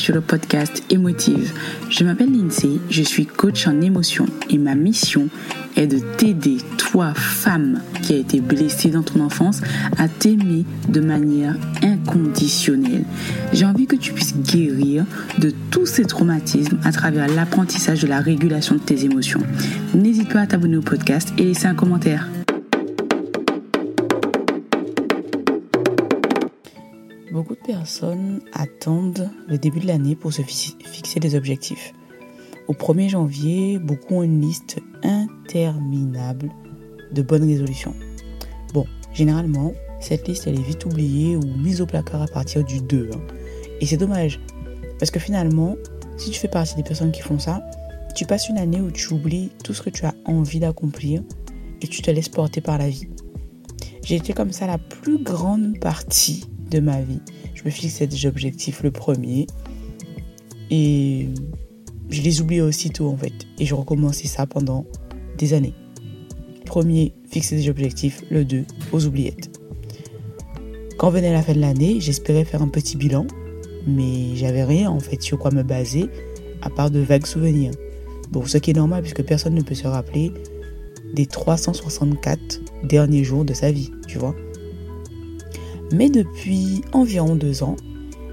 sur le podcast Émotive. Je m'appelle Lindsay, je suis coach en émotion et ma mission est de t'aider, toi, femme qui a été blessée dans ton enfance, à t'aimer de manière inconditionnelle. J'ai envie que tu puisses guérir de tous ces traumatismes à travers l'apprentissage de la régulation de tes émotions. N'hésite pas à t'abonner au podcast et laisser un commentaire. Beaucoup de personnes attendent le début de l'année pour se fixer des objectifs. Au 1er janvier, beaucoup ont une liste interminable de bonnes résolutions. Bon, généralement, cette liste elle est vite oubliée ou mise au placard à partir du 2. Hein. Et c'est dommage, parce que finalement, si tu fais partie des personnes qui font ça, tu passes une année où tu oublies tout ce que tu as envie d'accomplir et tu te laisses porter par la vie. J'ai été comme ça la plus grande partie de ma vie. Je me fixais des objectifs le premier et je les oubliais aussitôt en fait. Et je recommençais ça pendant des années. Premier, fixer des objectifs. Le 2, aux oubliettes. Quand venait la fin de l'année, j'espérais faire un petit bilan, mais j'avais rien en fait sur quoi me baser à part de vagues souvenirs. Bon, ce qui est normal puisque personne ne peut se rappeler des 364 derniers jours de sa vie, tu vois. Mais depuis environ deux ans,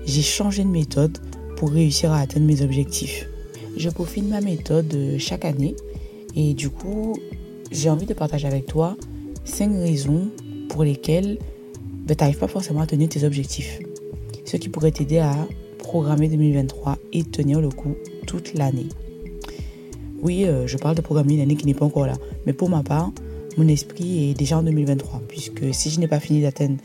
j'ai changé de méthode pour réussir à atteindre mes objectifs. Je peaufine ma méthode euh, chaque année et du coup, j'ai envie de partager avec toi cinq raisons pour lesquelles ben, tu n'arrives pas forcément à tenir tes objectifs. Ce qui pourrait t'aider à programmer 2023 et tenir le coup toute l'année. Oui, euh, je parle de programmer une année qui n'est pas encore là. Mais pour ma part, mon esprit est déjà en 2023. Puisque si je n'ai pas fini d'atteindre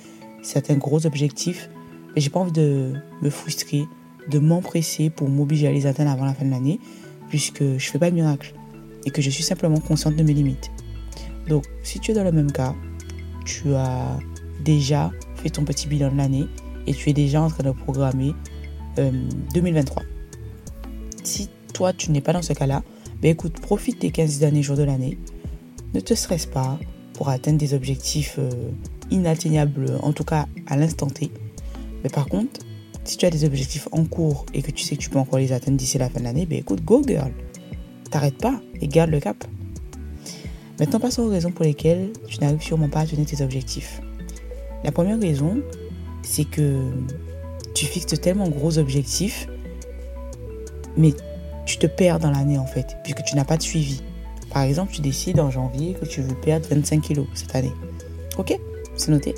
certains gros objectifs, mais j'ai pas envie de me frustrer, de m'empresser pour m'obliger à les atteindre avant la fin de l'année, puisque je fais pas de miracle et que je suis simplement consciente de mes limites. Donc, si tu es dans le même cas, tu as déjà fait ton petit bilan de l'année et tu es déjà en train de programmer 2023. Euh, si toi, tu n'es pas dans ce cas-là, ben écoute, profite des 15 derniers jours de l'année. Ne te stresse pas pour atteindre des objectifs euh, inatteignable, en tout cas à l'instant T. Mais par contre, si tu as des objectifs en cours et que tu sais que tu peux encore les atteindre d'ici la fin de l'année, ben écoute, go girl. T'arrêtes pas et garde le cap. Maintenant, passons aux raisons pour lesquelles tu n'arrives sûrement pas à tenir tes objectifs. La première raison, c'est que tu fixes tellement gros objectifs, mais tu te perds dans l'année en fait, puisque tu n'as pas de suivi. Par exemple, tu décides en janvier que tu veux perdre 25 kilos cette année. Ok? C'est noté.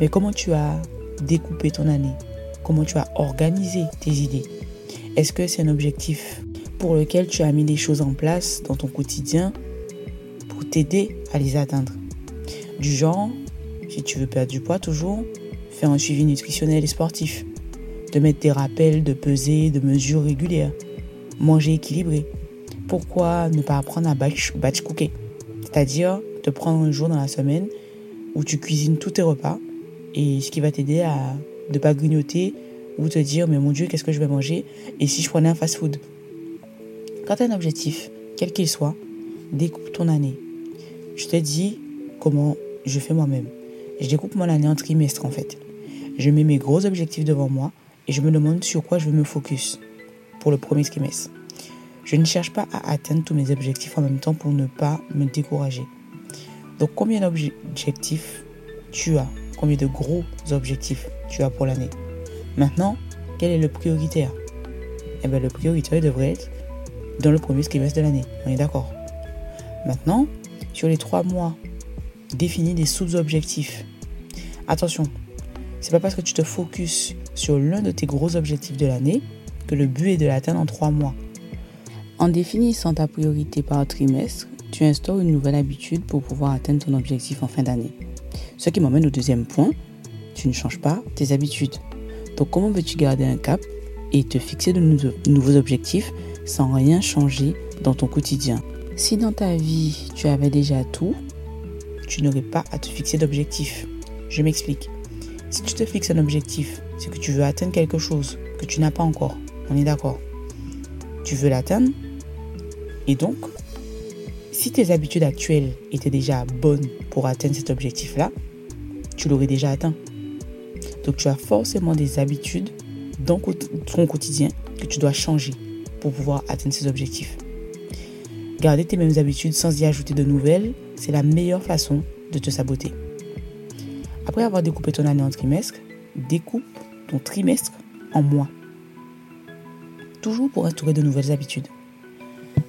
Mais comment tu as découpé ton année? Comment tu as organisé tes idées? Est-ce que c'est un objectif pour lequel tu as mis des choses en place dans ton quotidien pour t'aider à les atteindre? Du genre, si tu veux perdre du poids toujours, faire un suivi nutritionnel et sportif, de mettre des rappels de pesée, de mesures régulières, manger équilibré. Pourquoi ne pas apprendre à batch, batch cooker? C'est-à-dire te prendre un jour dans la semaine où tu cuisines tous tes repas et ce qui va t'aider à ne pas grignoter ou te dire mais mon Dieu qu'est-ce que je vais manger et si je prenais un fast-food. Quand tu as un objectif, quel qu'il soit, découpe ton année. Je te dis comment je fais moi-même. Je découpe mon année en trimestre en fait. Je mets mes gros objectifs devant moi et je me demande sur quoi je veux me focus pour le premier trimestre. Je ne cherche pas à atteindre tous mes objectifs en même temps pour ne pas me décourager. Donc combien d'objectifs tu as? Combien de gros objectifs tu as pour l'année? Maintenant, quel est le prioritaire? Eh bien le prioritaire devrait être dans le premier trimestre de l'année. On est d'accord? Maintenant, sur les trois mois, définis des sous-objectifs. Attention, c'est pas parce que tu te focuses sur l'un de tes gros objectifs de l'année que le but est de l'atteindre en trois mois. En définissant ta priorité par trimestre, tu instaures une nouvelle habitude pour pouvoir atteindre ton objectif en fin d'année. Ce qui m'amène au deuxième point, tu ne changes pas tes habitudes. Donc comment veux-tu garder un cap et te fixer de nouveaux objectifs sans rien changer dans ton quotidien? Si dans ta vie tu avais déjà tout, tu n'aurais pas à te fixer d'objectif. Je m'explique. Si tu te fixes un objectif, c'est que tu veux atteindre quelque chose que tu n'as pas encore. On est d'accord. Tu veux l'atteindre et donc si tes habitudes actuelles étaient déjà bonnes pour atteindre cet objectif-là, tu l'aurais déjà atteint. Donc tu as forcément des habitudes dans ton quotidien que tu dois changer pour pouvoir atteindre ces objectifs. Garder tes mêmes habitudes sans y ajouter de nouvelles, c'est la meilleure façon de te saboter. Après avoir découpé ton année en trimestre, découpe ton trimestre en mois. Toujours pour instaurer de nouvelles habitudes.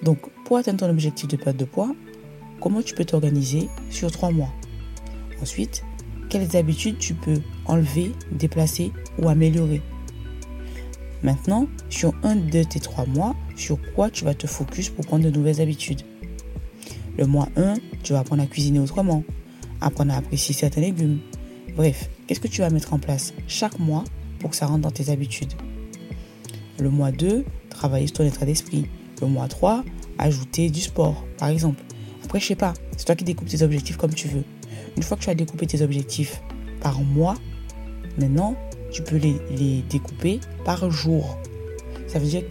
Donc, pour atteindre ton objectif de perte de poids, comment tu peux t'organiser sur trois mois? Ensuite, quelles habitudes tu peux enlever, déplacer ou améliorer? Maintenant, sur un de tes trois mois, sur quoi tu vas te focus pour prendre de nouvelles habitudes? Le mois 1, tu vas apprendre à cuisiner autrement, apprendre à apprécier certains légumes. Bref, qu'est-ce que tu vas mettre en place chaque mois pour que ça rentre dans tes habitudes? Le mois 2, travailler sur ton état d'esprit. Le mois 3, ajouter du sport, par exemple. Après, je sais pas, c'est toi qui découpes tes objectifs comme tu veux. Une fois que tu as découpé tes objectifs par mois, maintenant, tu peux les, découper par jour. Ça veut dire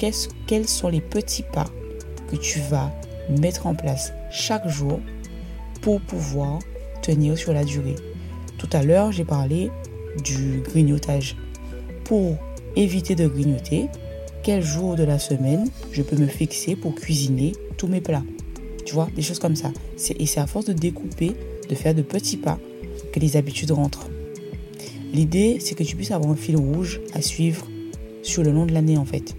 quels sont les petits pas que tu vas mettre en place chaque jour pour pouvoir tenir sur la durée. Tout à l'heure, j'ai parlé du grignotage. Pour éviter de grignoter, quel jour de la semaine je peux me fixer pour cuisiner tous mes plats Tu vois, des choses comme ça. Et c'est à force de découper, de faire de petits pas, que les habitudes rentrent. L'idée, c'est que tu puisses avoir un fil rouge à suivre sur le long de l'année en fait.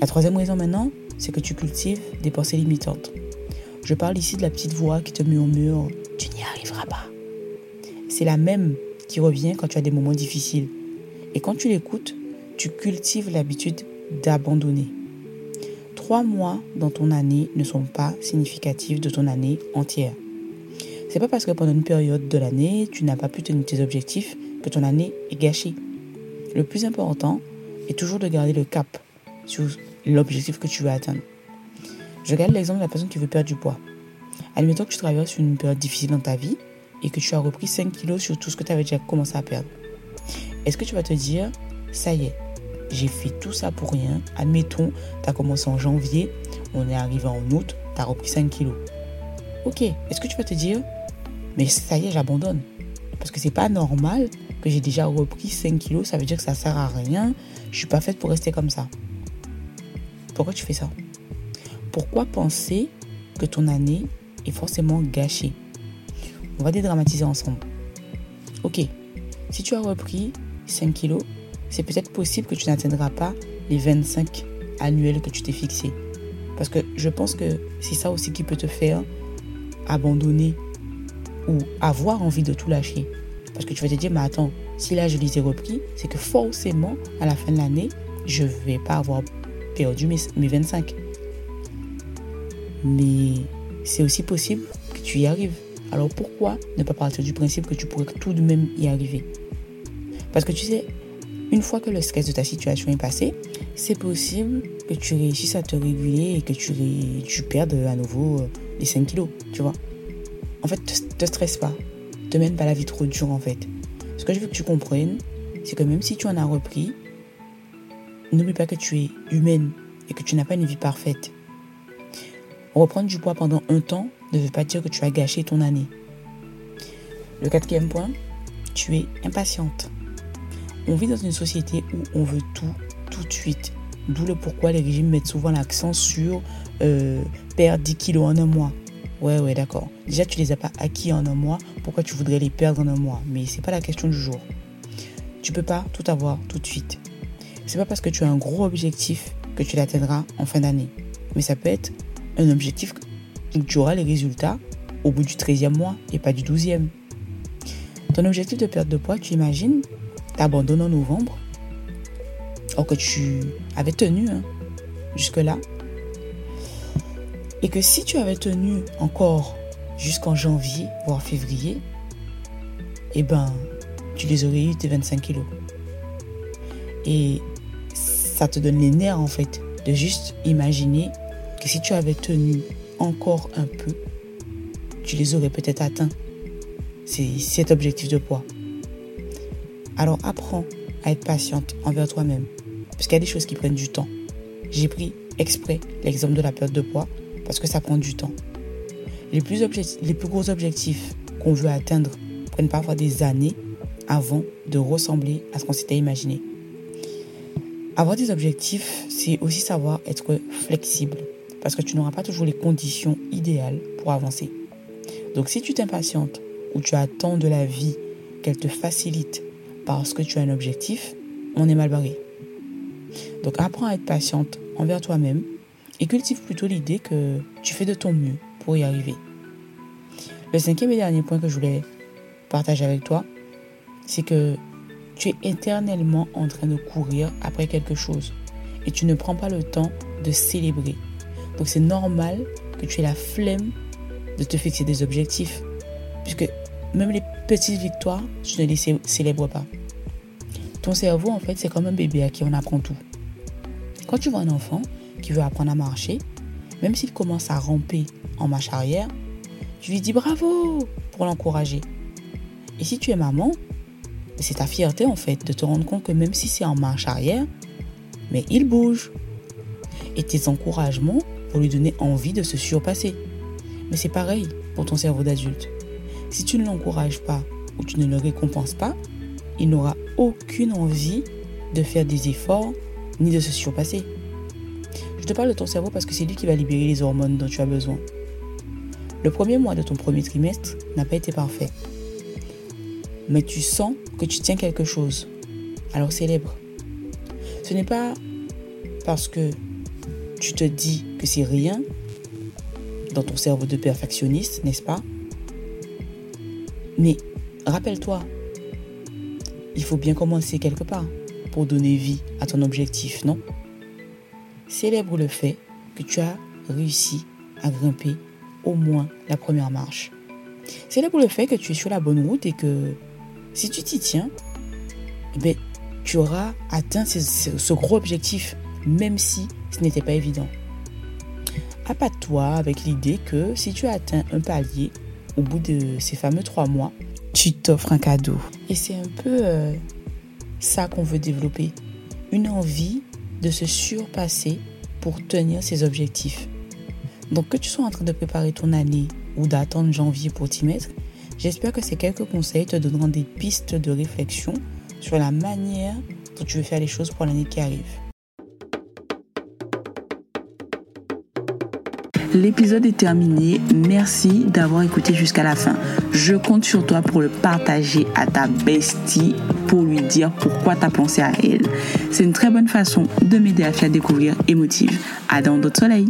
La troisième raison maintenant, c'est que tu cultives des pensées limitantes. Je parle ici de la petite voix qui te murmure ⁇ Tu n'y arriveras pas ⁇ C'est la même qui revient quand tu as des moments difficiles. Et quand tu l'écoutes, tu cultives l'habitude d'abandonner. Trois mois dans ton année ne sont pas significatifs de ton année entière. C'est pas parce que pendant une période de l'année, tu n'as pas pu tenir tes objectifs que ton année est gâchée. Le plus important est toujours de garder le cap sur l'objectif que tu veux atteindre. Je regarde l'exemple de la personne qui veut perdre du poids. Admettons que tu traverses une période difficile dans ta vie et que tu as repris 5 kilos sur tout ce que tu avais déjà commencé à perdre. Est-ce que tu vas te dire, ça y est, j'ai fait tout ça pour rien. Admettons, tu as commencé en janvier, on est arrivé en août, tu as repris 5 kilos. Ok, est-ce que tu vas te dire, mais ça y est, j'abandonne Parce que c'est pas normal que j'ai déjà repris 5 kilos, ça veut dire que ça sert à rien. Je suis pas faite pour rester comme ça. Pourquoi tu fais ça? Pourquoi penser que ton année est forcément gâchée? On va dédramatiser ensemble. Ok, si tu as repris 5 kilos, c'est peut-être possible que tu n'atteindras pas les 25 annuels que tu t'es fixé. Parce que je pense que c'est ça aussi qui peut te faire abandonner ou avoir envie de tout lâcher. Parce que tu vas te dire, mais attends, si là je les ai repris, c'est que forcément, à la fin de l'année, je ne vais pas avoir perdu mes, mes 25. Mais c'est aussi possible que tu y arrives. Alors pourquoi ne pas partir du principe que tu pourrais tout de même y arriver? Parce que tu sais, une fois que le stress de ta situation est passé, c'est possible que tu réussisses à te réguler et que tu, perdes à nouveau euh, les 5 kilos, tu vois. En fait, te, te stresse pas. Te mène pas la vie trop dure, en fait. Ce que je veux que tu comprennes, c'est que même si tu en as repris, n'oublie pas que tu es humaine et que tu n'as pas une vie parfaite. Reprendre du poids pendant un temps ne veut pas dire que tu as gâché ton année. Le quatrième point, tu es impatiente. On vit dans une société où on veut tout tout de suite. D'où le pourquoi les régimes mettent souvent l'accent sur euh, perdre 10 kilos en un mois. Ouais, ouais, d'accord. Déjà, tu les as pas acquis en un mois. Pourquoi tu voudrais les perdre en un mois? Mais c'est pas la question du jour. Tu peux pas tout avoir tout de suite. C'est pas parce que tu as un gros objectif que tu l'atteindras en fin d'année. Mais ça peut être un objectif où tu auras les résultats au bout du 13e mois et pas du 12e. Ton objectif de perte de poids, tu imagines, t'abandonnes en novembre, or que tu avais tenu hein, jusque-là, et que si tu avais tenu encore jusqu'en janvier, voire février, eh ben, tu les aurais eu tes 25 kilos. Et ça te donne les nerfs en fait de juste imaginer que si tu avais tenu encore un peu, tu les aurais peut-être atteints. C'est cet objectif de poids. Alors apprends à être patiente envers toi-même. Parce qu'il y a des choses qui prennent du temps. J'ai pris exprès l'exemple de la perte de poids parce que ça prend du temps. Les plus, les plus gros objectifs qu'on veut atteindre prennent parfois des années avant de ressembler à ce qu'on s'était imaginé. Avoir des objectifs, c'est aussi savoir être flexible parce que tu n'auras pas toujours les conditions idéales pour avancer. Donc si tu t'impatientes ou tu attends de la vie qu'elle te facilite parce que tu as un objectif, on est mal barré. Donc apprends à être patiente envers toi-même et cultive plutôt l'idée que tu fais de ton mieux pour y arriver. Le cinquième et dernier point que je voulais partager avec toi, c'est que tu es éternellement en train de courir après quelque chose et tu ne prends pas le temps de célébrer donc c'est normal que tu aies la flemme de te fixer des objectifs. Puisque même les petites victoires, tu ne les célèbres pas. Ton cerveau, en fait, c'est comme un bébé à qui on apprend tout. Quand tu vois un enfant qui veut apprendre à marcher, même s'il commence à ramper en marche arrière, tu lui dis bravo pour l'encourager. Et si tu es maman, c'est ta fierté en fait de te rendre compte que même si c'est en marche arrière, mais il bouge. Et tes encouragements pour lui donner envie de se surpasser. Mais c'est pareil pour ton cerveau d'adulte. Si tu ne l'encourages pas ou tu ne le récompenses pas, il n'aura aucune envie de faire des efforts ni de se surpasser. Je te parle de ton cerveau parce que c'est lui qui va libérer les hormones dont tu as besoin. Le premier mois de ton premier trimestre n'a pas été parfait. Mais tu sens que tu tiens quelque chose. Alors célèbre. Ce n'est pas parce que tu te dis que c'est rien dans ton cerveau de perfectionniste, n'est-ce pas? Mais rappelle-toi, il faut bien commencer quelque part pour donner vie à ton objectif, non? Célèbre le fait que tu as réussi à grimper au moins la première marche. Célèbre le fait que tu es sur la bonne route et que si tu t'y tiens, eh tu auras atteint ce gros objectif, même si ce n'était pas évident. Appâte-toi avec l'idée que si tu as atteint un palier au bout de ces fameux trois mois, tu t'offres un cadeau. Et c'est un peu euh, ça qu'on veut développer. Une envie de se surpasser pour tenir ses objectifs. Donc que tu sois en train de préparer ton année ou d'attendre janvier pour t'y mettre, j'espère que ces quelques conseils te donneront des pistes de réflexion sur la manière dont tu veux faire les choses pour l'année qui arrive. L'épisode est terminé. Merci d'avoir écouté jusqu'à la fin. Je compte sur toi pour le partager à ta bestie pour lui dire pourquoi tu as pensé à elle. C'est une très bonne façon de m'aider à faire découvrir Émotive. À dans d'autres soleils.